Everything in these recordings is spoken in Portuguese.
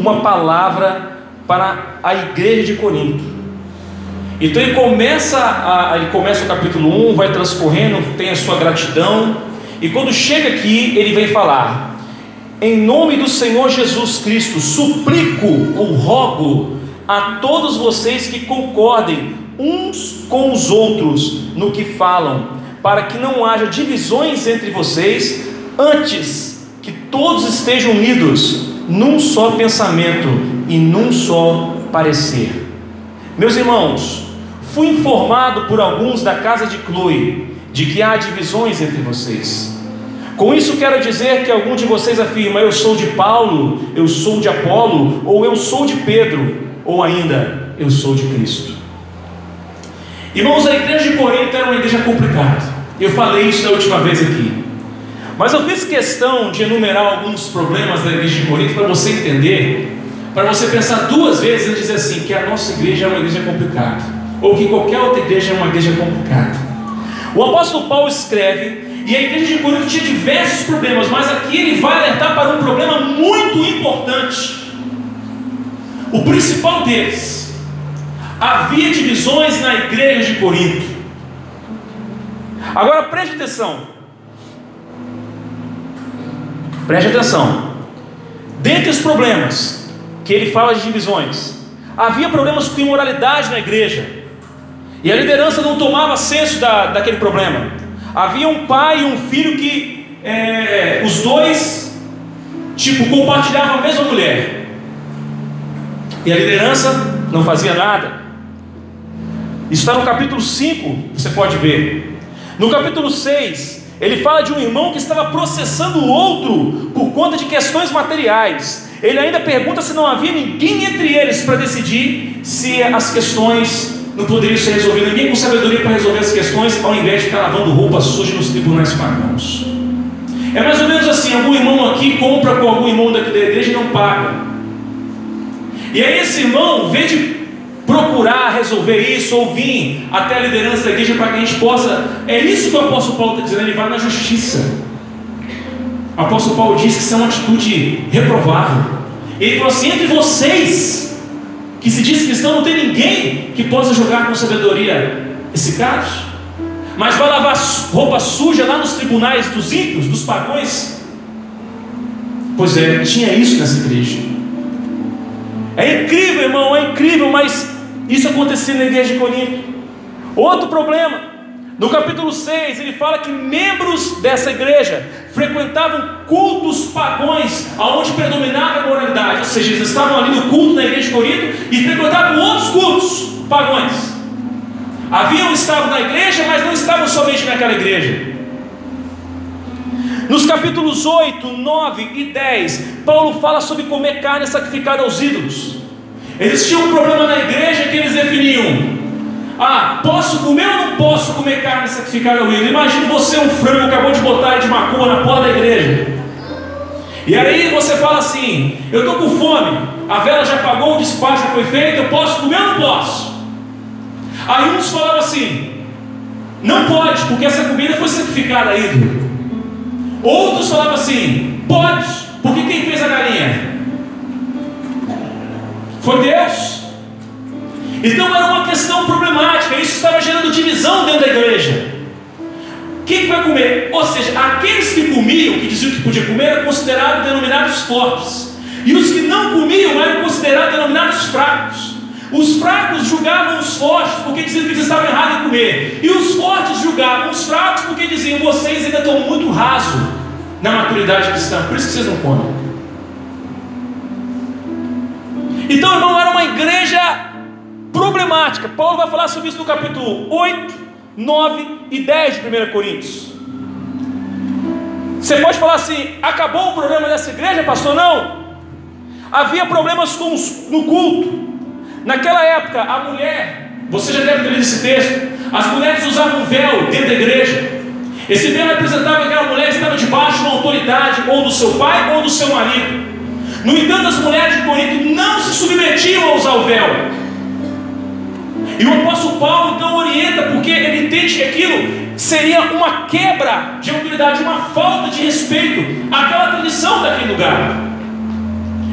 uma palavra para a igreja de Corinto. Então ele começa, a, ele começa o capítulo 1, vai transcorrendo, tem a sua gratidão, e quando chega aqui, ele vem falar: Em nome do Senhor Jesus Cristo, suplico ou rogo a todos vocês que concordem uns com os outros no que falam, para que não haja divisões entre vocês, antes que todos estejam unidos num só pensamento e num só parecer. Meus irmãos, fui informado por alguns da casa de Chloe de que há divisões entre vocês. Com isso quero dizer que algum de vocês afirma: eu sou de Paulo, eu sou de Apolo, ou eu sou de Pedro, ou ainda eu sou de Cristo. Irmãos, a igreja de Corinto era uma igreja complicada. Eu falei isso na última vez aqui. Mas eu fiz questão de enumerar alguns problemas da igreja de Corinto para você entender, para você pensar duas vezes e dizer assim: que a nossa igreja é uma igreja complicada, ou que qualquer outra igreja é uma igreja complicada. O apóstolo Paulo escreve, e a igreja de Corinto tinha diversos problemas, mas aqui ele vai alertar para um problema muito importante. O principal deles havia divisões na igreja de Corinto. Agora preste atenção. Preste atenção. Dentre os problemas que ele fala de divisões, havia problemas com imoralidade na igreja. E a liderança não tomava senso da, daquele problema. Havia um pai e um filho que é, os dois, tipo, compartilhavam a mesma mulher. E a liderança não fazia nada. Isso está no capítulo 5, você pode ver. No capítulo 6, ele fala de um irmão que estava processando o outro por conta de questões materiais. Ele ainda pergunta se não havia ninguém entre eles para decidir se as questões não poderiam ser resolvidas. Ninguém com sabedoria para resolver as questões, ao invés de ficar lavando roupa suja nos tribunais pagãos. É mais ou menos assim: algum irmão aqui compra com algum irmão daqui da igreja e não paga. E aí esse irmão, vê de procurar resolver isso, ou vir até a liderança da igreja para que a gente possa. É isso que o apóstolo Paulo está dizendo, ele vai na justiça. O apóstolo Paulo diz que isso é uma atitude reprovável. Ele falou assim: entre vocês, que se diz cristão, não tem ninguém que possa jogar com sabedoria esse caso. Mas vai lavar roupa suja lá nos tribunais dos ímpios, dos pagões. Pois é, tinha isso nessa igreja. É incrível, irmão, é incrível, mas isso acontecia na igreja de Corinto. Outro problema. No capítulo 6, ele fala que membros dessa igreja frequentavam cultos pagões, aonde predominava a moralidade, ou seja, eles estavam ali no culto na igreja de Corinto e frequentavam outros cultos pagões. Haviam estavam na igreja, mas não estavam somente naquela igreja. Nos capítulos 8, 9 e 10, Paulo fala sobre comer carne sacrificada aos ídolos. Existia um problema na igreja que eles definiam: ah, posso comer ou não posso comer carne sacrificada ao ídolo? Imagina você um frango acabou de botar de macumba na porta da igreja. E aí você fala assim: eu estou com fome, a vela já apagou, o despacho foi feito, eu posso comer ou não posso? Aí uns falavam assim: não pode, porque essa comida foi sacrificada a ídolo. Outros falavam assim: pode, porque quem fez a galinha? Foi Deus. Então era uma questão problemática, isso estava gerando divisão dentro da igreja. Quem que vai comer? Ou seja, aqueles que comiam, que diziam que podia comer, eram considerados denominados fortes. E os que não comiam eram considerados denominados fracos. Os fracos julgavam os fortes porque diziam que eles estavam errados em comer. E os fortes julgavam os fracos porque diziam: vocês ainda estão muito raso na maturidade cristã, por isso que vocês não comem. Então, irmão, era uma igreja problemática. Paulo vai falar sobre isso no capítulo 8, 9 e 10 de 1 Coríntios. Você pode falar assim: acabou o problema dessa igreja, pastor? Não. Havia problemas os, no culto. Naquela época, a mulher, você já deve ter lido esse texto, as mulheres usavam véu dentro da igreja. Esse véu representava que aquela mulher estava debaixo de uma autoridade, ou do seu pai ou do seu marido. No entanto, as mulheres de Corinto não se submetiam a usar o véu. E o apóstolo Paulo então orienta, porque ele entende que aquilo seria uma quebra de autoridade, uma falta de respeito àquela tradição daquele lugar.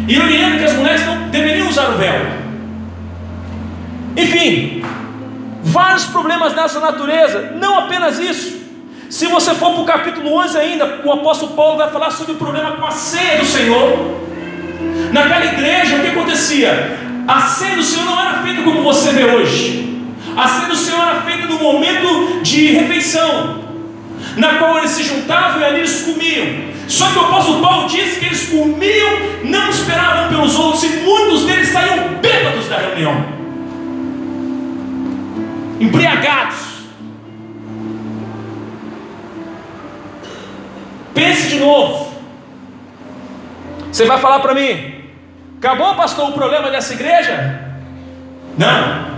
E orienta que as mulheres não deveriam usar o véu. Enfim, vários problemas nessa natureza, não apenas isso. Se você for para o capítulo 11 ainda, o apóstolo Paulo vai falar sobre o problema com a ceia do Senhor. Naquela igreja, o que acontecia? A ceia do Senhor não era feita como você vê hoje. A ceia do Senhor era feita no momento de refeição, na qual eles se juntavam e ali eles comiam. Só que o apóstolo Paulo disse que eles comiam, não esperavam pelos outros, e muitos deles saíam bêbados da reunião, embriagados. Pense de novo. Você vai falar para mim, acabou, pastor, o problema dessa igreja? Não.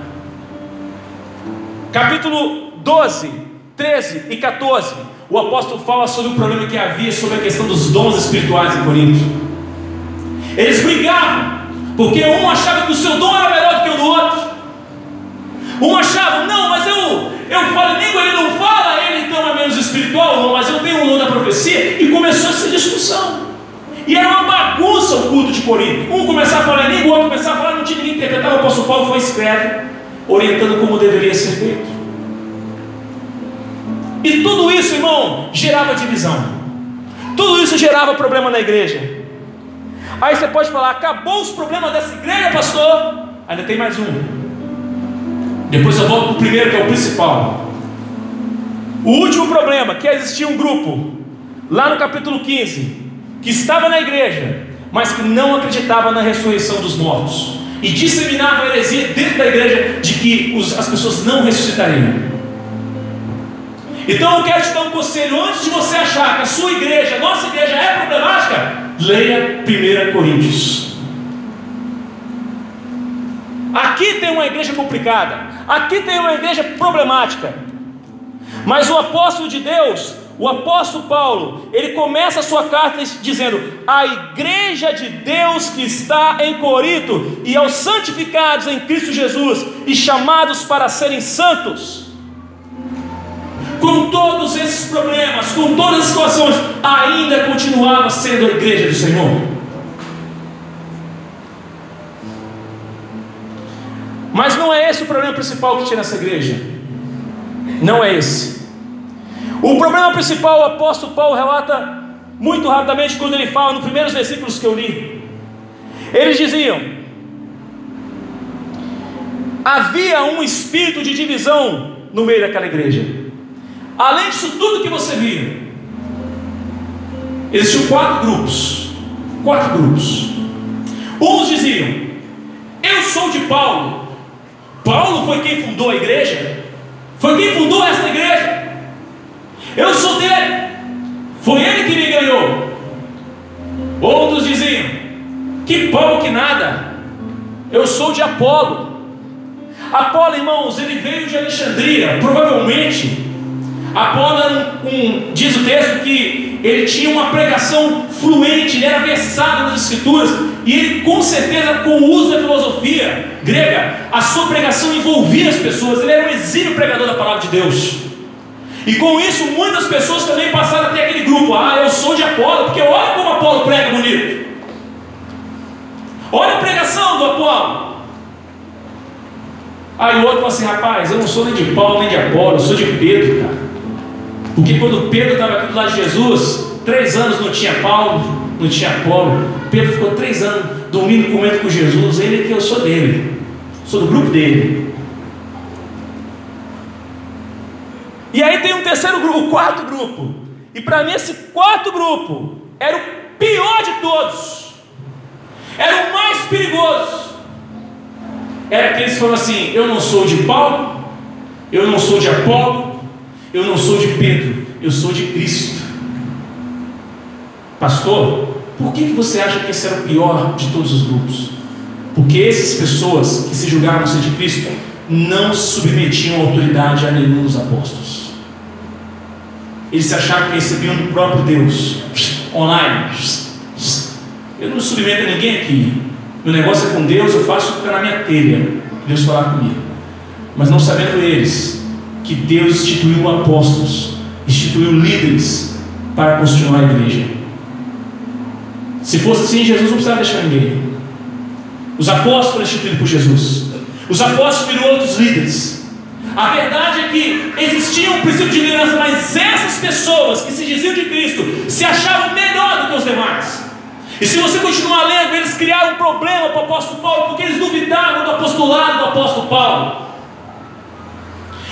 Capítulo 12, 13 e 14. O apóstolo fala sobre o problema que havia sobre a questão dos dons espirituais em Corinto. Eles brigavam, porque um achava que o seu dom era melhor do que o do outro. Um achava, não, mas eu, eu falo língua, ele não fala, ele então é menos espiritual, não, mas eu tenho o dom da profecia. E começou essa discussão. E era uma bagunça o culto de Corinto. Um começava a falar língua, o outro começava a falar, não tinha ninguém interpretar. O apóstolo Paulo foi escreve, orientando como deveria ser feito. E tudo isso, irmão, gerava divisão. Tudo isso gerava problema na igreja. Aí você pode falar, acabou os problemas dessa igreja, pastor? Ainda tem mais um. Depois eu volto para o primeiro, que é o principal. O último problema, que existia um grupo, lá no capítulo 15, que estava na igreja, mas que não acreditava na ressurreição dos mortos, e disseminava a heresia dentro da igreja de que os, as pessoas não ressuscitariam. Então eu quero te dar um conselho: antes de você achar que a sua igreja, a nossa igreja é problemática, leia 1 Coríntios. Aqui tem uma igreja complicada, aqui tem uma igreja problemática, mas o apóstolo de Deus, o apóstolo Paulo, ele começa a sua carta dizendo: A igreja de Deus que está em Corinto e aos santificados em Cristo Jesus e chamados para serem santos. Com todos esses problemas, com todas as situações, ainda continuava sendo a igreja do Senhor. Mas não é esse o problema principal que tinha nessa igreja. Não é esse. O problema principal, o apóstolo Paulo relata muito rapidamente quando ele fala nos primeiros versículos que eu li. Eles diziam: havia um espírito de divisão no meio daquela igreja. Além disso tudo que você viu, existiam quatro grupos. Quatro grupos. Uns diziam: Eu sou de Paulo, Paulo foi quem fundou a igreja, foi quem fundou essa igreja. Eu sou dele, foi ele que me ganhou. Outros diziam: Que Paulo que nada, eu sou de Apolo. Apolo, irmãos, ele veio de Alexandria, provavelmente. Apolo era um, um, diz o texto que ele tinha uma pregação fluente, ele era versado nas escrituras, e ele, com certeza, com o uso da filosofia grega, a sua pregação envolvia as pessoas. Ele era um exílio pregador da palavra de Deus. E com isso, muitas pessoas também passaram até aquele grupo. Ah, eu sou de Apolo, porque olha como Apolo prega bonito. Olha a pregação do Apolo. Aí o outro fala assim: rapaz, eu não sou nem de Paulo nem de Apolo, eu sou de Pedro, cara. Porque quando Pedro estava aqui do lado de Jesus, três anos não tinha Paulo, não tinha Apolo. Pedro ficou três anos dormindo, comendo com Jesus. Ele é que eu sou dele, sou do grupo dele. E aí tem um terceiro grupo, o quarto grupo. E para mim esse quarto grupo era o pior de todos. Era o mais perigoso. Era aqueles que falam assim: eu não sou de Paulo, eu não sou de Apolo, eu não sou de Pedro, eu sou de Cristo. Pastor, por que, que você acha que esse era o pior de todos os grupos? Porque essas pessoas que se julgavam ser de Cristo não submetiam a autoridade a nenhum dos apóstolos. Eles se achavam que recebiam do próprio Deus, online. Eu não submeto a ninguém aqui. Meu negócio é com Deus, eu faço ficar na minha telha. Deus falar comigo. Mas não sabendo eles que Deus instituiu apóstolos, instituiu líderes para construir a igreja. Se fosse assim, Jesus não precisava deixar ninguém. Os apóstolos foram instituídos por Jesus. Os apóstolos viram outros líderes. A verdade é que existia um princípio de liderança, mas essas pessoas que se diziam de Cristo se achavam melhor do que os demais. E se você continuar lendo, eles criaram um problema para o apóstolo Paulo, porque eles duvidavam do apostolado do apóstolo Paulo.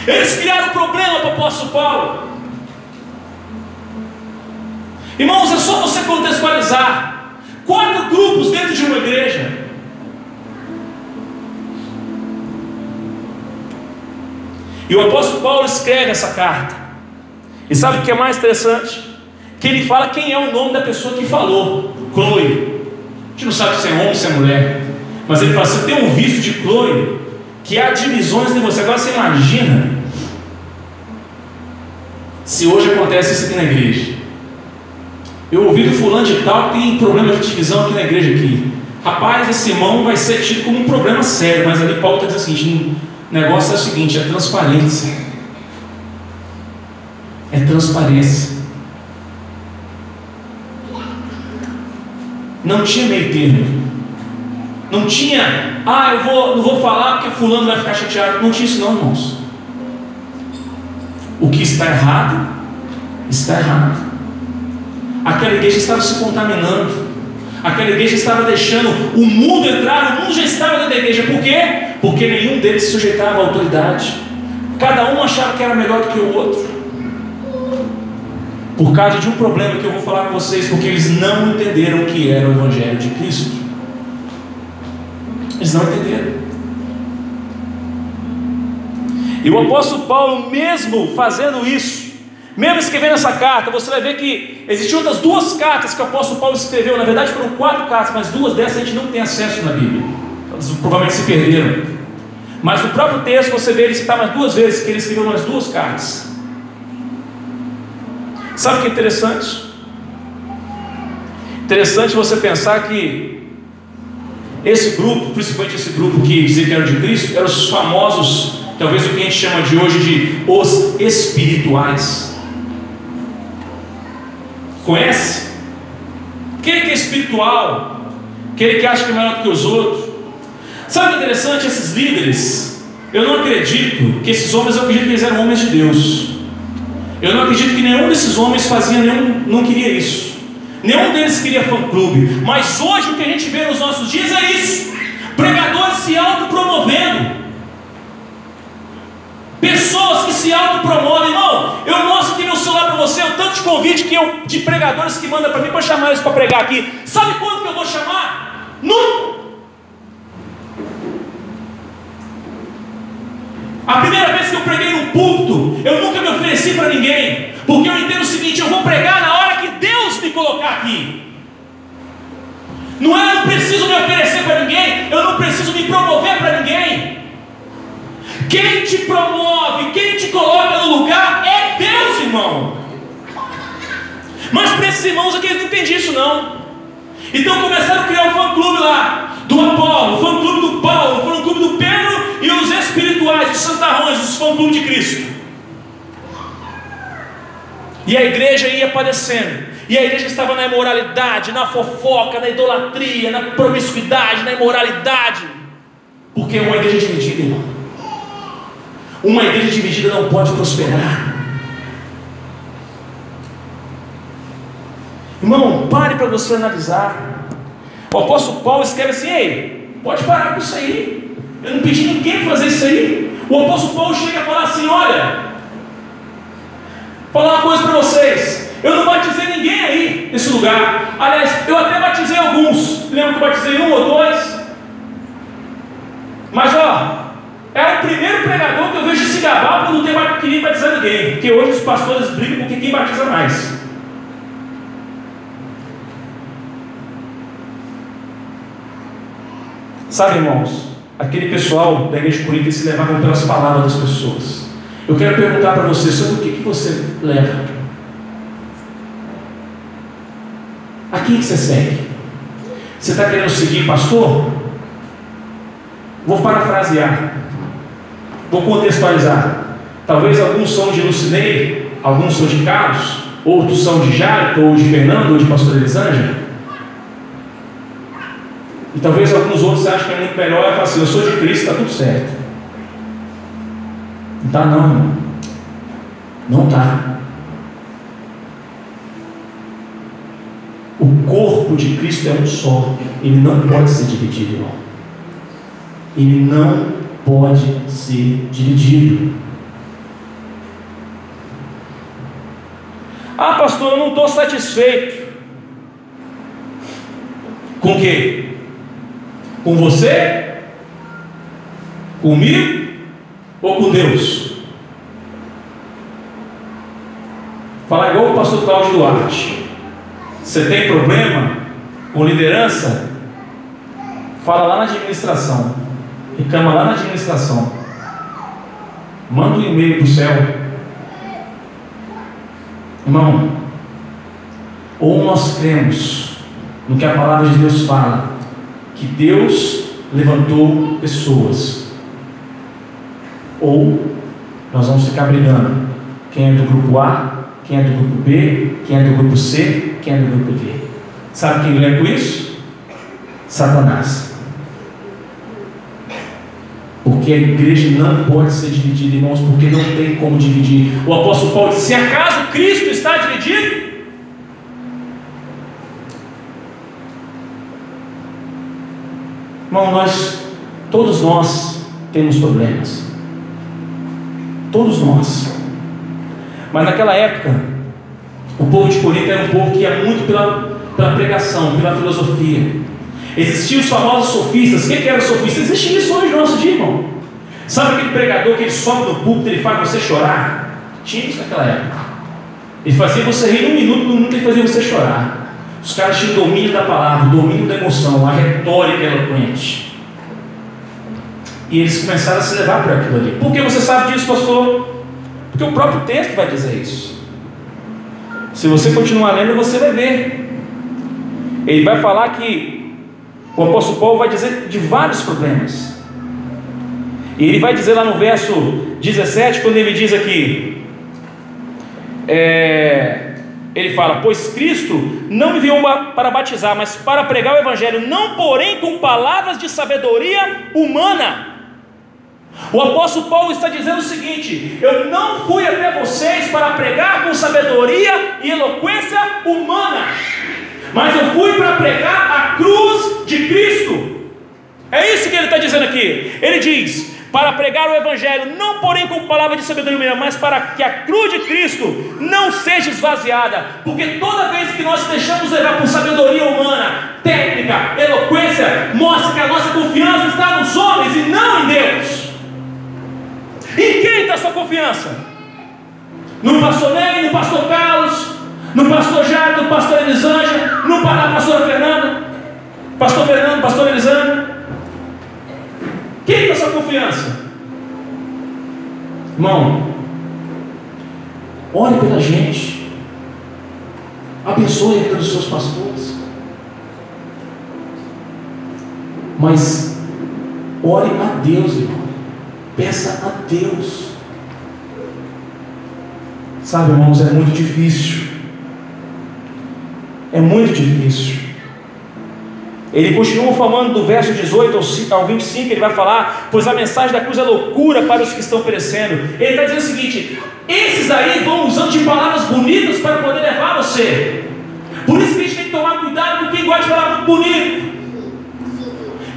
Eles criaram um problema para o apóstolo Paulo. Irmãos, é só você contextualizar. Quatro grupos dentro de uma igreja. E o apóstolo Paulo escreve essa carta. E sabe o que é mais interessante? Que ele fala quem é o nome da pessoa que falou. Chloe. A gente não sabe se é homem ou se é mulher. Mas ele fala: você tem um visto de Chloe, que há divisões em você. Agora você imagina se hoje acontece isso aqui na igreja. Eu ouvi do fulano de tal que tem problema de divisão aqui na igreja aqui. Rapaz, esse irmão vai ser tido como um problema sério, mas ali Paulo está dizendo seguinte: o negócio é o seguinte, é transparência. É transparência. Não tinha meio termo. Não tinha, ah, eu vou, não vou falar porque fulano vai ficar chateado. Não tinha isso não, irmãos. O que está errado, está errado. Aquela igreja estava se contaminando. Aquela igreja estava deixando o mundo entrar, o mundo já estava dentro da igreja. Por quê? Porque nenhum deles se sujeitava à autoridade. Cada um achava que era melhor do que o outro. Por causa de um problema que eu vou falar com vocês, porque eles não entenderam o que era o Evangelho de Cristo. Eles não entenderam. E o apóstolo Paulo, mesmo fazendo isso, mesmo escrevendo essa carta, você vai ver que existiam outras duas cartas que o apóstolo Paulo escreveu. Na verdade, foram quatro cartas, mas duas dessas a gente não tem acesso na Bíblia. Elas provavelmente se perderam. Mas no próprio texto você vê ele citar mais duas vezes que ele escreveu mais duas cartas. Sabe o que é interessante? Interessante você pensar que esse grupo, principalmente esse grupo que dizia que era de Cristo, eram os famosos talvez o que a gente chama de hoje de os espirituais. Conhece? Quem é que é espiritual? Aquele que acha que é melhor do que os outros? Sabe o que é interessante? Esses líderes, eu não acredito que esses homens, eu acredito que eles eram homens de Deus. Eu não acredito que nenhum desses homens fazia nenhum, não queria isso. Nenhum deles queria fã-clube. Mas hoje o que a gente vê nos nossos dias é isso: pregadores se autopromovendo. Pessoas que se autopromovem, irmão. Eu mostro aqui meu celular para você, o tanto de convite que eu, de pregadores que mandam para mim para chamar eles para pregar aqui. Sabe quando que eu vou chamar? Nunca. A primeira vez que eu preguei num púlpito, eu nunca me ofereci para ninguém, porque eu entendo o seguinte: eu vou pregar na hora que Deus me colocar aqui. Não é eu não preciso me oferecer para ninguém, eu não preciso me promover para ninguém. Quem te promove, quem te coloca no lugar é Deus, irmão. Mas para esses irmãos aqui eles não entendem isso não. Então começaram a criar um fã-clube lá, do Apolo, o fã-clube do Paulo, o fã-clube do Pedro e os espirituais, os santarrões, os fã-clube de Cristo. E a igreja ia padecendo. E a igreja estava na imoralidade, na fofoca, na idolatria, na promiscuidade, na imoralidade. Porque é uma igreja dividida, irmão. Uma igreja dividida não pode prosperar. Irmão, pare para você analisar. O apóstolo Paulo escreve assim: Ei, pode parar com isso aí. Eu não pedi ninguém para fazer isso aí. O apóstolo Paulo chega a falar assim: Olha, falar uma coisa para vocês. Eu não batizei ninguém aí nesse lugar. Aliás, eu até batizei alguns. Lembro que eu batizei um ou dois. Mas ó, é o primeiro pregador que eu vejo se gabar por não ter querer batizar ninguém. Porque hoje os pastores brigam porque quem batiza mais. Sabe, irmãos, aquele pessoal da igreja Corinto se levavam pelas palavras das pessoas. Eu quero perguntar para você sobre o que, que você leva. A quem que você segue? Você está querendo seguir pastor? Vou parafrasear. Vou contextualizar. Talvez alguns são de Lucinei, alguns são de Carlos, outros são de Jairo, ou de Fernando, ou de Pastor Elisângela. E talvez alguns outros achem que é muito melhor e falar assim, eu sou de Cristo, está tudo certo. Não está não, irmão. Não está. O corpo de Cristo é um só. Ele não pode ser dividido, irmão. Ele não pode ser dividido. Ah, pastor, eu não estou satisfeito. Com o quê? Com você? Comigo? Ou com Deus? Falar igual o pastor Cláudio Duarte. Você tem problema com liderança? Fala lá na administração. Reclama lá na administração. Manda um e-mail para o céu. Irmão, ou nós cremos no que a palavra de Deus fala, que Deus levantou pessoas, ou nós vamos ficar brigando. Quem é do grupo A, quem é do grupo B, quem é do grupo C, quem é do grupo D. Sabe quem lê com isso? Satanás. Porque a igreja não pode ser dividida, irmãos, porque não tem como dividir. O apóstolo Paulo disse: se acaso Cristo está dividido, Irmão, nós, todos nós temos problemas. Todos nós. Mas naquela época, o povo de Corinto era um povo que ia muito pela, pela pregação, pela filosofia. Existiam os famosos sofistas. O que, que era sofista? Existe isso hoje no nosso dia, irmão. Sabe aquele pregador que ele sobe no púlpito ele faz você chorar? Tinha isso naquela época. Ele fazia você rir um minuto, no minuto ele fazia você chorar. Os caras tinham domínio da palavra, domínio da emoção, a retórica eloquente. E eles começaram a se levar por aquilo ali. Por que você sabe disso, pastor? Porque o próprio texto vai dizer isso. Se você continuar lendo, você vai ver. Ele vai falar que o apóstolo Paulo vai dizer de vários problemas. E ele vai dizer lá no verso 17, quando ele diz aqui: é, ele fala: Pois Cristo não me enviou para batizar, mas para pregar o Evangelho, não porém com palavras de sabedoria humana o apóstolo Paulo está dizendo o seguinte: Eu não fui até vocês para pregar com sabedoria e eloquência humana, mas eu fui para pregar a cruz de Cristo. É isso que ele está dizendo aqui. Ele diz: para pregar o Evangelho, não porém com palavra de sabedoria humana, mas para que a cruz de Cristo não seja esvaziada, porque toda vez que nós deixamos levar por sabedoria humana, técnica, eloquência, mostra que a nossa confiança está nos homens e não em Deus. Em quem está a sua confiança? No pastor Ney, no pastor Carlos, no pastor Jairo, no pastor Elisângela, no na pastora Fernanda, pastor Fernando, pastor Elisângela. Quem está a sua confiança? Irmão, ore pela gente. Abençoe a dos seus pastores. Mas ore a Deus, irmão. Peça a Deus. Sabe, irmãos, é muito difícil. É muito difícil. Ele continua falando do verso 18 ao 25, ele vai falar, pois a mensagem da cruz é loucura para os que estão perecendo. Ele está dizendo o seguinte: esses aí vão usando de palavras bonitas para poder levar você. Por isso que a gente tem que tomar cuidado com quem gosta de muito bonito,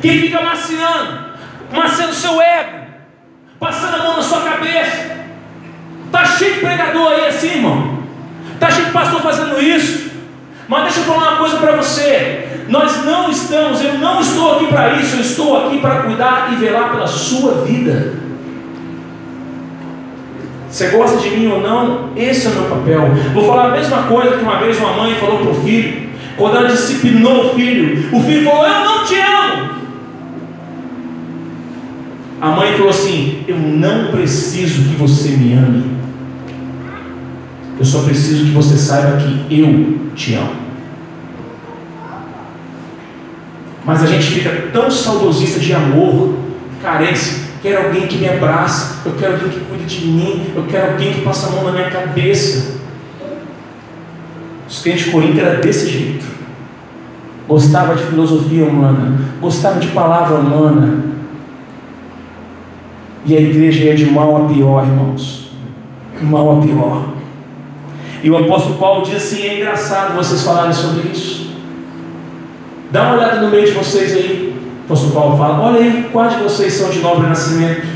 quem fica maciando, maciando seu ego passando a mão na sua cabeça. Está cheio de pregador aí assim, irmão. Está cheio de pastor fazendo isso. Mas deixa eu falar uma coisa para você. Nós não estamos, eu não estou aqui para isso, eu estou aqui para cuidar e velar pela sua vida. Você gosta de mim ou não? Esse é o meu papel. Vou falar a mesma coisa que uma vez uma mãe falou para o filho, quando ela disciplinou o filho. O filho falou: Eu não te amo. A mãe falou assim: Eu não preciso que você me ame. Eu só preciso que você saiba que eu te amo. Mas a gente fica tão saudosista de amor, carência. Quero alguém que me abrace, eu quero alguém que cuide de mim, eu quero alguém que passe a mão na minha cabeça. Os crentes de Corinto era desse jeito. gostava de filosofia humana, gostava de palavra humana. E a igreja ia de mal a pior, irmãos. Mal a pior. E o apóstolo Paulo diz assim: é engraçado vocês falarem sobre isso. Dá uma olhada no meio de vocês aí. O apóstolo Paulo fala: olha aí, quais de vocês são de nobre nascimento?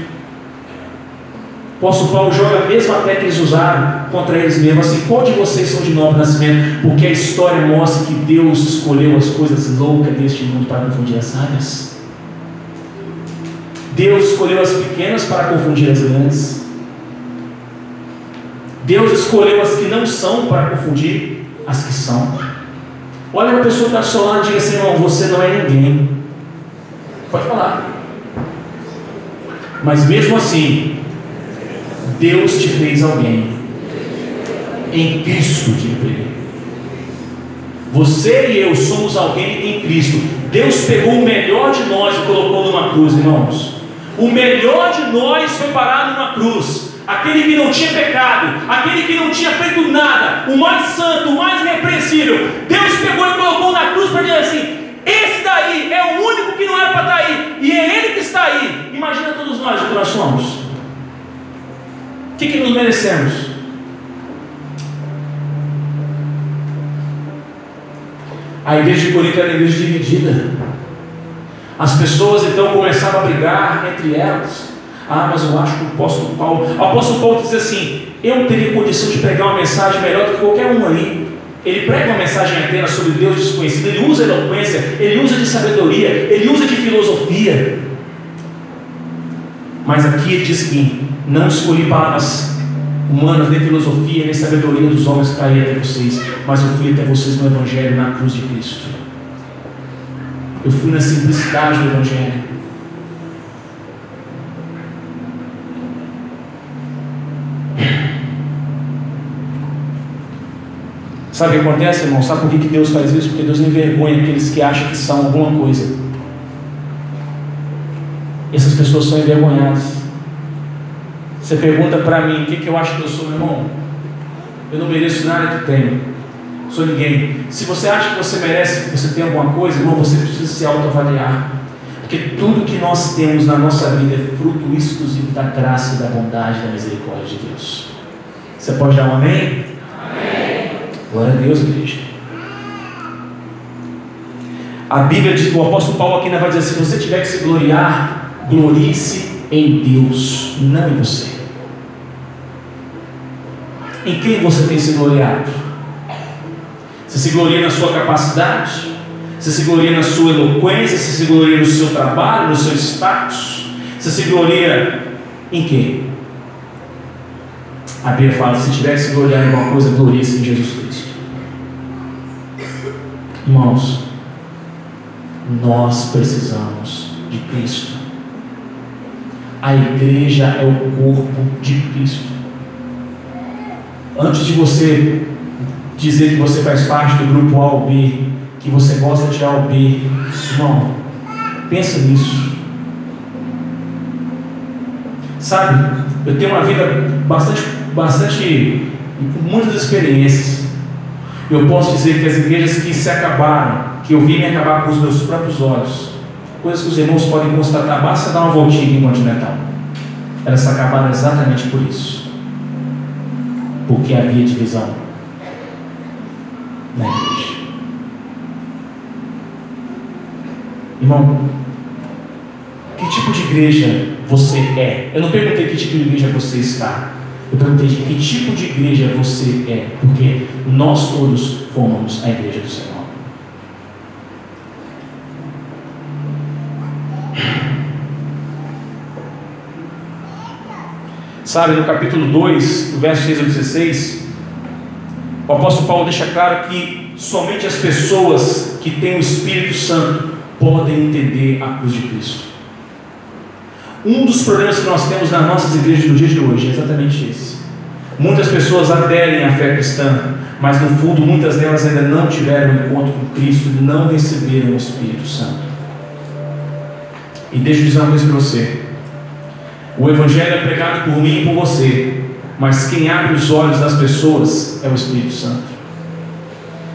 O apóstolo Paulo joga a mesma técnica que eles usaram contra eles mesmos, assim, qual de vocês são de nobre nascimento? Porque a história mostra que Deus escolheu as coisas loucas deste mundo para confundir as sábias. Deus escolheu as pequenas para confundir as grandes. Deus escolheu as que não são para confundir as que são. Olha a pessoa que está seu lado e diga assim, irmão, você não é ninguém. Pode falar. Mas mesmo assim, Deus te fez alguém em Cristo, diga ele. Você e eu somos alguém em Cristo. Deus pegou o melhor de nós e colocou numa cruz, irmãos. O melhor de nós foi parado numa cruz. Aquele que não tinha pecado, aquele que não tinha feito nada, o mais santo, o mais repreensível. Deus pegou e colocou na cruz para dizer assim: esse daí é o único que não era para estar aí, e é ele que está aí. Imagina todos nós o que nós somos. O que, que nos merecemos? A igreja de Corinto era uma igreja dividida. As pessoas então começavam a brigar entre elas. Ah, mas eu acho que o apóstolo Paulo. O apóstolo Paulo diz assim: Eu teria condição de pregar uma mensagem melhor do que qualquer um aí. Ele prega uma mensagem apenas sobre Deus desconhecido, ele usa eloquência, ele usa de sabedoria, ele usa de filosofia. Mas aqui ele diz que não escolhi palavras humanas, nem filosofia, nem sabedoria dos homens para ir até vocês, mas eu fui até vocês no Evangelho, na cruz de Cristo. Eu fui na simplicidade do Evangelho. Sabe o que acontece, irmão? Sabe por que Deus faz isso? Porque Deus envergonha aqueles que acham que são alguma coisa. Essas pessoas são envergonhadas. Você pergunta para mim o que, que eu acho que eu sou, meu irmão? Eu não mereço nada que tenho. Sou ninguém. Se você acha que você merece, que você tem alguma coisa, irmão, você precisa se autoavaliar. Porque tudo que nós temos na nossa vida é fruto exclusivo da graça da bondade da misericórdia de Deus. Você pode dar um amém? Glória a Deus, igreja. A Bíblia diz, o apóstolo Paulo aqui vai dizer: se você tiver que se gloriar, glorie-se em Deus, não em você. Em quem você tem se gloriado? Você se gloria na sua capacidade? Você se gloria na sua eloquência? Você se gloria no seu trabalho, no seu status? Você se gloria em quem? A Bíblia fala: se tiver que se gloriar em alguma coisa, glorie-se em Jesus Cristo. Irmãos, nós precisamos de Cristo. A igreja é o corpo de Cristo. Antes de você dizer que você faz parte do grupo A ou B, que você gosta de A ou B, irmão, pensa nisso. Sabe, eu tenho uma vida bastante, bastante, com muitas experiências. Eu posso dizer que as igrejas que se acabaram, que eu vi me acabar com os meus próprios olhos, coisas que os irmãos podem constatar, basta dar uma voltinha em Continental. Elas se acabaram exatamente por isso. Porque havia divisão na igreja. Irmão, que tipo de igreja você é? Eu não perguntei que tipo de igreja você está. Eu perguntei de que tipo de igreja você é. Porque nós todos formamos a igreja do Senhor. Sabe, no capítulo 2, do verso 6 ao 16, o apóstolo Paulo deixa claro que somente as pessoas que têm o Espírito Santo podem entender a cruz de Cristo. Um dos problemas que nós temos nas nossas igrejas no dia de hoje é exatamente esse. Muitas pessoas aderem à fé cristã, mas no fundo muitas delas ainda não tiveram um encontro com Cristo e não receberam o Espírito Santo. E deixa eu dizer uma coisa para você. O Evangelho é pregado por mim e por você, mas quem abre os olhos das pessoas é o Espírito Santo.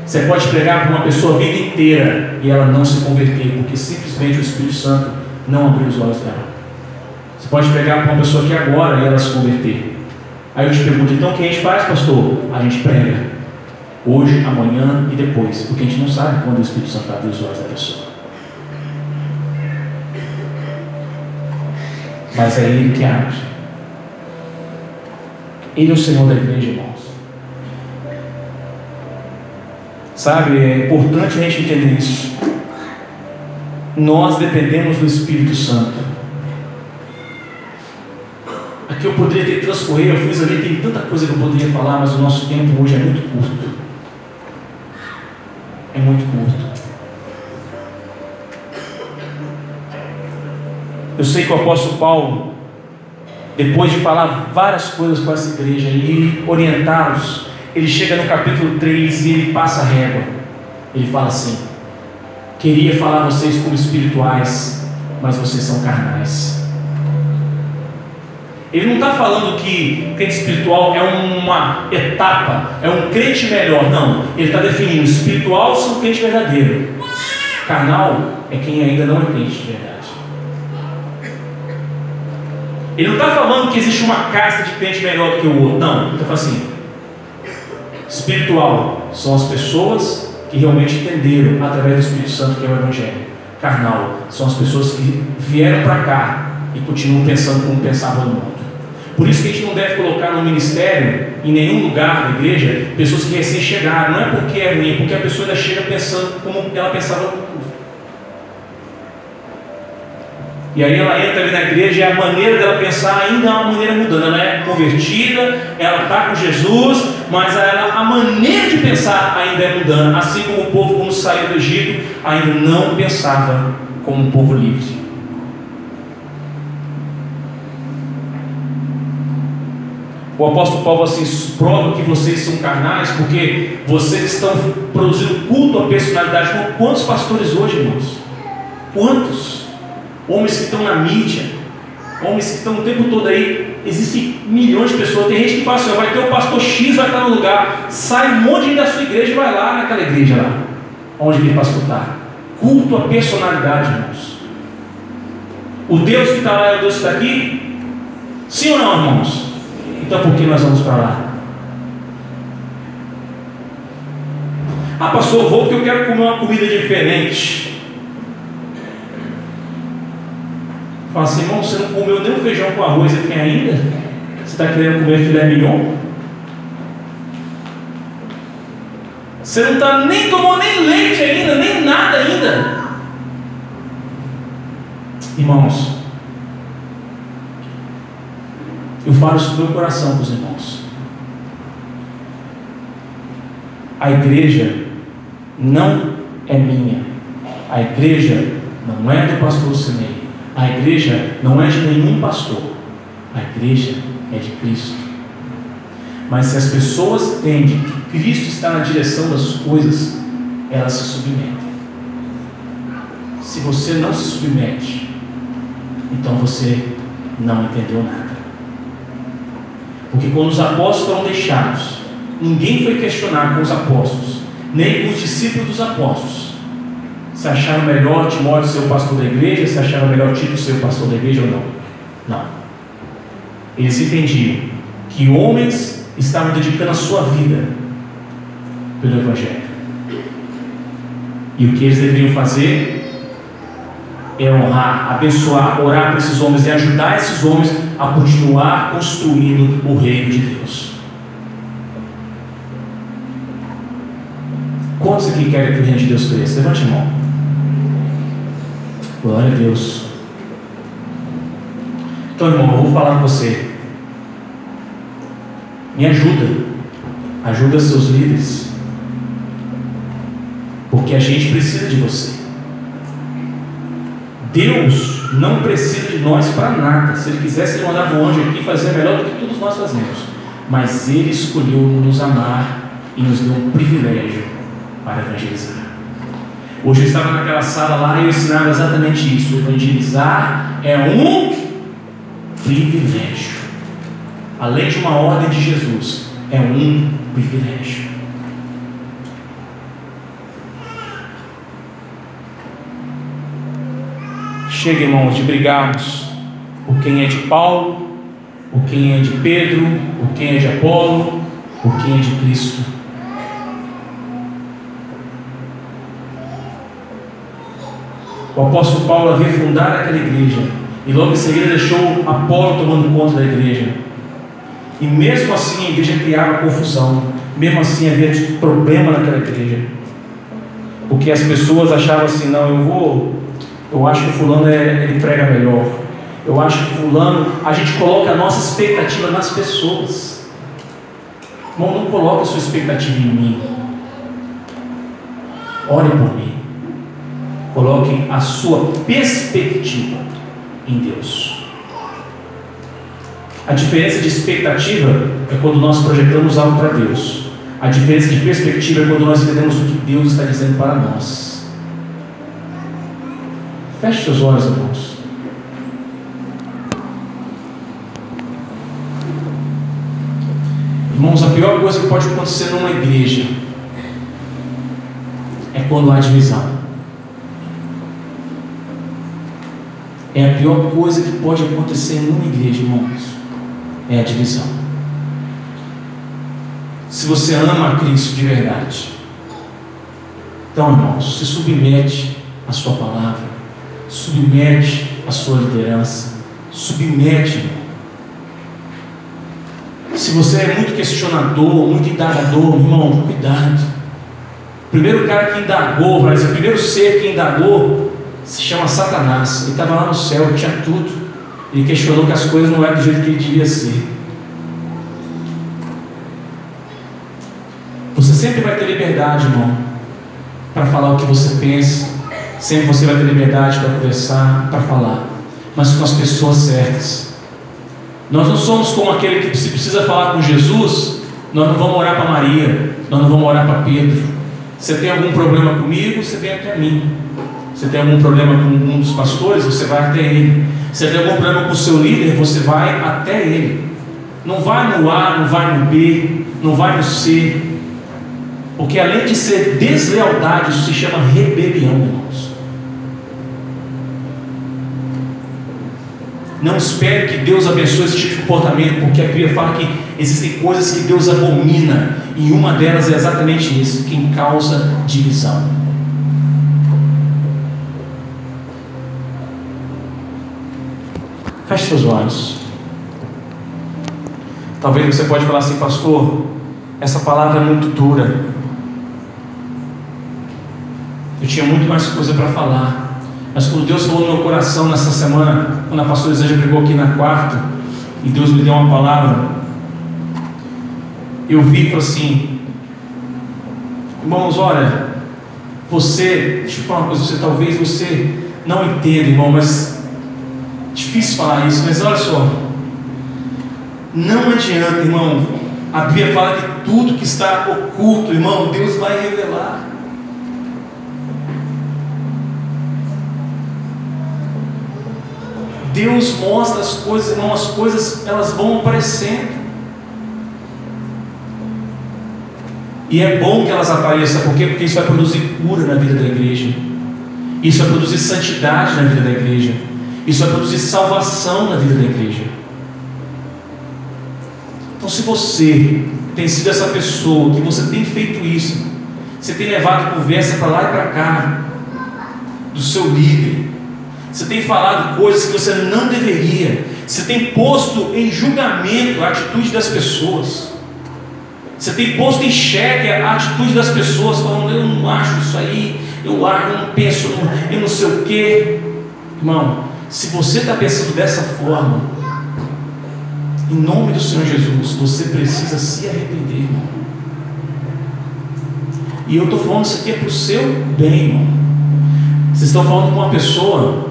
Você pode pregar para uma pessoa a vida inteira e ela não se converter, porque simplesmente o Espírito Santo não abriu os olhos dela. Você pode pregar para uma pessoa que agora e ela se converter. Aí eu te pergunto, então o que a gente faz, pastor? A gente prega. Hoje, amanhã e depois. Porque a gente não sabe quando o Espírito Santo abre os olhos da pessoa. Mas é Ele que abre. Ele é o Senhor da igreja, irmãos. Sabe, é importante a gente entender isso. Nós dependemos do Espírito Santo. Aqui eu poderia ter transcorrido, eu fiz ali, tem tanta coisa que eu poderia falar, mas o nosso tempo hoje é muito curto. É muito curto. Eu sei que o apóstolo Paulo, depois de falar várias coisas com essa igreja e orientá-los, ele chega no capítulo 3 e ele passa a régua. Ele fala assim: Queria falar a vocês como espirituais, mas vocês são carnais. Ele não está falando que crente espiritual é uma etapa, é um crente melhor. Não. Ele está definindo: espiritual são crente verdadeiro. Carnal é quem ainda não é crente de verdade. Ele não está falando que existe uma casta de crente melhor do que o outro. Não. Ele está falando assim: Espiritual são as pessoas que realmente entenderam através do Espírito Santo que é o Evangelho. Carnal são as pessoas que vieram para cá e continuam pensando como pensavam no mundo. Por isso que a gente não deve colocar no ministério, em nenhum lugar da igreja, pessoas que recém chegaram. Não é porque é ruim, é porque a pessoa ainda chega pensando como ela pensava no mundo. E aí ela entra ali na igreja e a maneira dela pensar ainda é uma maneira mudando. Ela é convertida, ela está com Jesus, mas ela, a maneira de pensar ainda é mudando. Assim como o povo, quando saiu do Egito, ainda não pensava como um povo livre. O apóstolo Paulo assim prova que vocês são carnais porque vocês estão produzindo culto à personalidade. Quantos pastores hoje, irmãos? Quantos? homens que estão na mídia, homens que estão o tempo todo aí. Existem milhões de pessoas. Tem gente que fala assim: vai ter o pastor X, vai estar no lugar. Sai um monte da sua igreja e vai lá naquela igreja lá, onde aquele pastor está. Culto a personalidade, irmãos. O Deus que está lá é o Deus que está aqui? Sim ou não, irmãos? Então por que nós vamos para lá? Ah, pastor, vou porque eu quero comer uma comida diferente. Fala assim, irmão, você não comeu nem o feijão com arroz aqui ainda? Você está querendo comer filé mignon? Você não está nem tomou nem leite ainda, nem nada ainda. Irmãos, eu falo isso do meu coração para os irmãos. A igreja não é minha. A igreja não é do pastor Sinei. A igreja não é de nenhum pastor, a igreja é de Cristo. Mas se as pessoas entendem que Cristo está na direção das coisas, elas se submetem. Se você não se submete, então você não entendeu nada. Porque quando os apóstolos foram deixados, ninguém foi questionar com os apóstolos, nem com os discípulos dos apóstolos se acharam melhor Timóteo ser o pastor da igreja, se acharam melhor Tito ser o pastor da igreja ou não. Não. Eles entendiam que homens estavam dedicando a sua vida pelo Evangelho. E o que eles deveriam fazer é honrar, abençoar, orar para esses homens e ajudar esses homens a continuar construindo o reino de Deus. Quantos aqui querem que o reino de Deus cresça? Levante a mão. Glória a Deus. Então, irmão, eu vou falar com você. Me ajuda. Ajuda seus líderes. Porque a gente precisa de você. Deus não precisa de nós para nada. Se Ele quisesse, Ele mandava um anjo aqui fazer melhor do que todos nós fazemos. Mas Ele escolheu nos amar e nos deu um privilégio para evangelizar. Hoje eu estava naquela sala lá e eu ensinava exatamente isso. Evangelizar é um privilégio. Além de uma ordem de Jesus, é um privilégio. Chega, irmãos, de brigarmos por quem é de Paulo, por quem é de Pedro, por quem é de Apolo, por quem é de Cristo. O apóstolo Paulo havia fundado aquela igreja e logo em seguida deixou Apolo tomando conta da igreja. E mesmo assim a igreja criava confusão, mesmo assim havia problema naquela igreja. Porque as pessoas achavam assim, não, eu vou, eu acho que fulano é, ele prega melhor. Eu acho que fulano, a gente coloca a nossa expectativa nas pessoas. Irmão, não coloque a sua expectativa em mim. Ore por mim. Coloque a sua perspectiva em Deus. A diferença de expectativa é quando nós projetamos algo para Deus. A diferença de perspectiva é quando nós entendemos o que Deus está dizendo para nós. Feche seus olhos, irmãos. Irmãos, a pior coisa que pode acontecer numa igreja é quando há divisão. É a pior coisa que pode acontecer numa igreja, irmãos. É a divisão. Se você ama a Cristo de verdade. Então, irmãos, se submete à sua palavra, submete à sua liderança, submete. Se você é muito questionador, muito indagador, irmão, cuidado. O primeiro cara que indagou, o primeiro ser que indagou se chama Satanás. Ele estava lá no céu, tinha tudo. Ele questionou que as coisas não eram do jeito que ele devia ser. Você sempre vai ter liberdade, irmão, para falar o que você pensa. Sempre você vai ter liberdade para conversar, para falar, mas com as pessoas certas. Nós não somos como aquele que se precisa falar com Jesus, nós não vamos orar para Maria, nós não vamos orar para Pedro. Você tem algum problema comigo, você vem até mim. Você tem algum problema com um dos pastores, você vai até ele. Você tem algum problema com o seu líder, você vai até ele. Não vai no A, não vai no B, não vai no C. Porque além de ser deslealdade, isso se chama rebelião, irmãos. Não espere que Deus abençoe esse tipo de comportamento, porque a Bíblia fala que existem coisas que Deus abomina, e uma delas é exatamente isso, quem causa divisão. Feche seus olhos. Talvez você pode falar assim, pastor, essa palavra é muito dura. Eu tinha muito mais coisa para falar. Mas quando Deus falou no meu coração nessa semana, quando a pastora Isanja pregou aqui na quarta, e Deus me deu uma palavra, eu vi e assim, irmãos, olha, você, deixa eu falar uma coisa, você talvez você não entenda, irmão, mas Difícil falar isso, mas olha só. Não adianta, irmão. A Bíblia fala que tudo que está oculto, irmão, Deus vai revelar. Deus mostra as coisas, irmão, as coisas elas vão aparecendo. E é bom que elas apareçam, por quê? Porque isso vai produzir cura na vida da igreja. Isso vai produzir santidade na vida da igreja. Isso vai produzir salvação na vida da igreja. Então, se você tem sido essa pessoa, que você tem feito isso, você tem levado conversa para lá e para cá, do seu líder, você tem falado coisas que você não deveria, você tem posto em julgamento a atitude das pessoas, você tem posto em xeque a atitude das pessoas, falando: eu não acho isso aí, eu, acho, eu não penso, eu não sei o que, irmão. Se você está pensando dessa forma, em nome do Senhor Jesus, você precisa se arrepender, irmão. E eu estou falando isso aqui é para o seu bem, irmão. Vocês estão falando com uma pessoa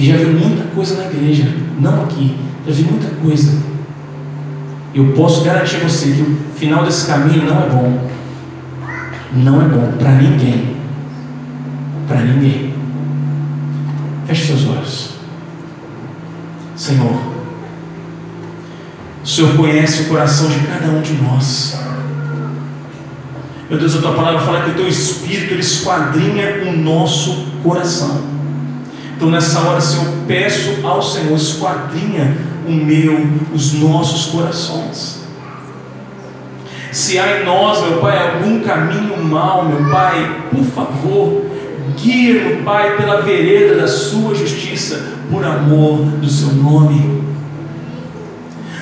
que já viu muita coisa na igreja, não aqui, já viu muita coisa. Eu posso garantir a você que o final desse caminho não é bom. Não é bom para ninguém. Para ninguém. Feche seus olhos. Senhor, o Senhor conhece o coração de cada um de nós. Meu Deus, a tua palavra fala que o teu espírito ele esquadrinha o nosso coração. Então nessa hora, Senhor, peço ao Senhor, esquadrinha o meu, os nossos corações. Se há em nós, meu Pai, algum caminho mal, meu Pai, por favor, guia, meu Pai, pela vereda da Sua justiça, por amor do Seu nome.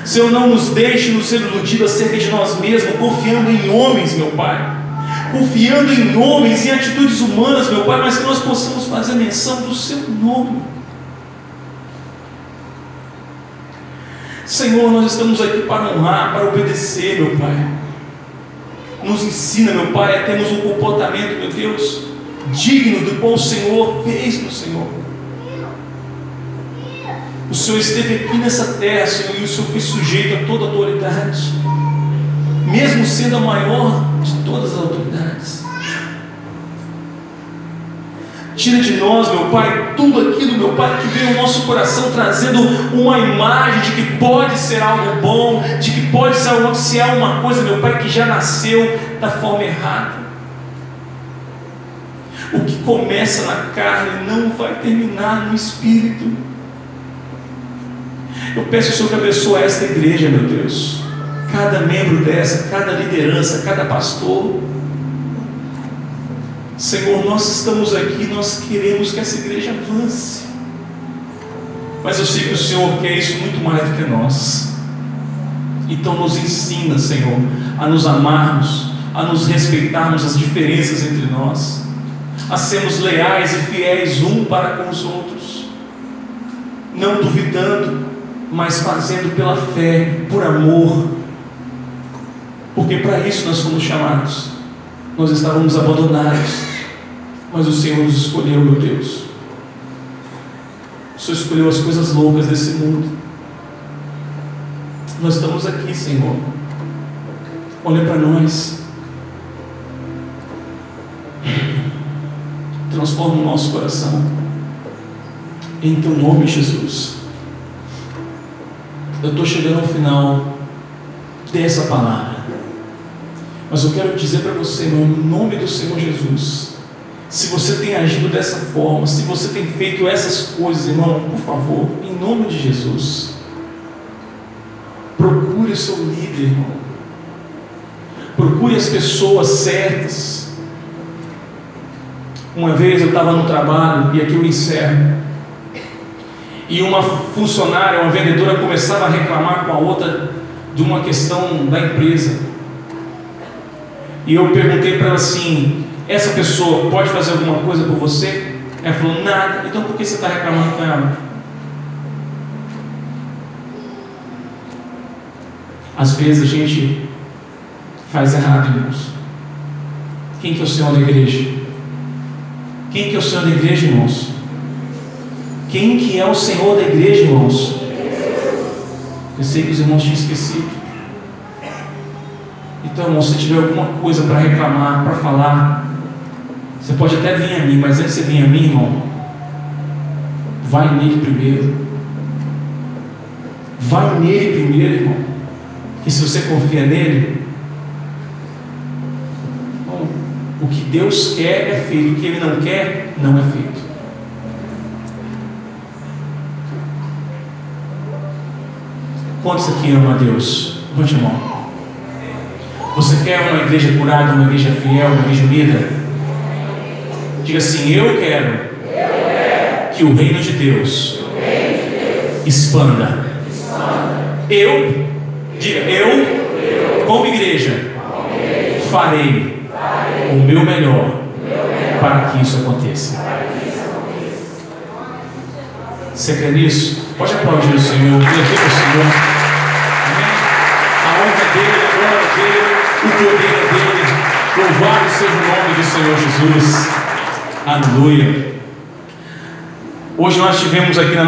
Senhor, não nos deixe nos ser iludidos acerca de nós mesmos, confiando em homens, meu Pai. Confiando em homens, em atitudes humanas, meu Pai, mas que nós possamos fazer menção do Seu nome. Senhor, nós estamos aqui para honrar, para obedecer, meu Pai. Nos ensina, meu Pai, a termos um comportamento, meu Deus, digno do qual o Senhor fez no Senhor. O Senhor esteve aqui nessa terra, Senhor, e o Senhor foi sujeito a toda autoridade, mesmo sendo a maior de todas as autoridades. Tira de nós, meu Pai, tudo aquilo, meu Pai, que veio ao nosso coração trazendo uma imagem de que pode ser algo bom, de que pode ser, algo, se há uma coisa, meu Pai, que já nasceu da forma errada. O que começa na carne não vai terminar no espírito. Eu peço, Senhor, que abençoe esta igreja, meu Deus. Cada membro dessa, cada liderança, cada pastor Senhor, nós estamos aqui, nós queremos que essa igreja avance. Mas eu sei que o Senhor quer isso muito mais do que nós. Então nos ensina, Senhor, a nos amarmos, a nos respeitarmos as diferenças entre nós, a sermos leais e fiéis um para com os outros, não duvidando, mas fazendo pela fé, por amor, porque para isso nós fomos chamados. Nós estávamos abandonados, mas o Senhor nos escolheu, meu Deus. O Senhor escolheu as coisas loucas desse mundo. Nós estamos aqui, Senhor. Olha para nós. Transforma o nosso coração. Em teu nome, Jesus. Eu estou chegando ao final dessa palavra. Mas eu quero dizer para você, irmão, em nome do Senhor Jesus, se você tem agido dessa forma, se você tem feito essas coisas, irmão, por favor, em nome de Jesus, procure o seu líder, irmão. Procure as pessoas certas. Uma vez eu estava no trabalho, e aqui eu encerro, e uma funcionária, uma vendedora começava a reclamar com a outra de uma questão da empresa. E eu perguntei para ela assim: essa pessoa pode fazer alguma coisa por você? Ela falou, nada. Então por que você está reclamando com ela? Às vezes a gente faz errado, irmãos. Quem que é o Senhor da igreja? Quem que é o Senhor da igreja, irmãos? Quem que é o Senhor da igreja, irmãos? Eu sei que os irmãos tinham esquecido. Então, irmão, se tiver alguma coisa para reclamar, para falar, você pode até vir a mim, mas antes de você vir a mim, irmão, vai nele primeiro. Vai nele primeiro, irmão. Que se você confia nele, bom, o que Deus quer é feito, o que Ele não quer, não é feito. Quantos aqui ama a Deus? Levante a mão. Você quer uma igreja curada, uma igreja fiel, uma igreja unida? Diga assim: Eu quero que o reino de Deus expanda. Eu, diga, eu, como igreja, farei o meu melhor para que isso aconteça. Você crê nisso? Pode aplaudir o Senhor, o Senhor. O poder dele. Louvado seja o nome do Senhor Jesus. Aleluia. Hoje nós tivemos aqui na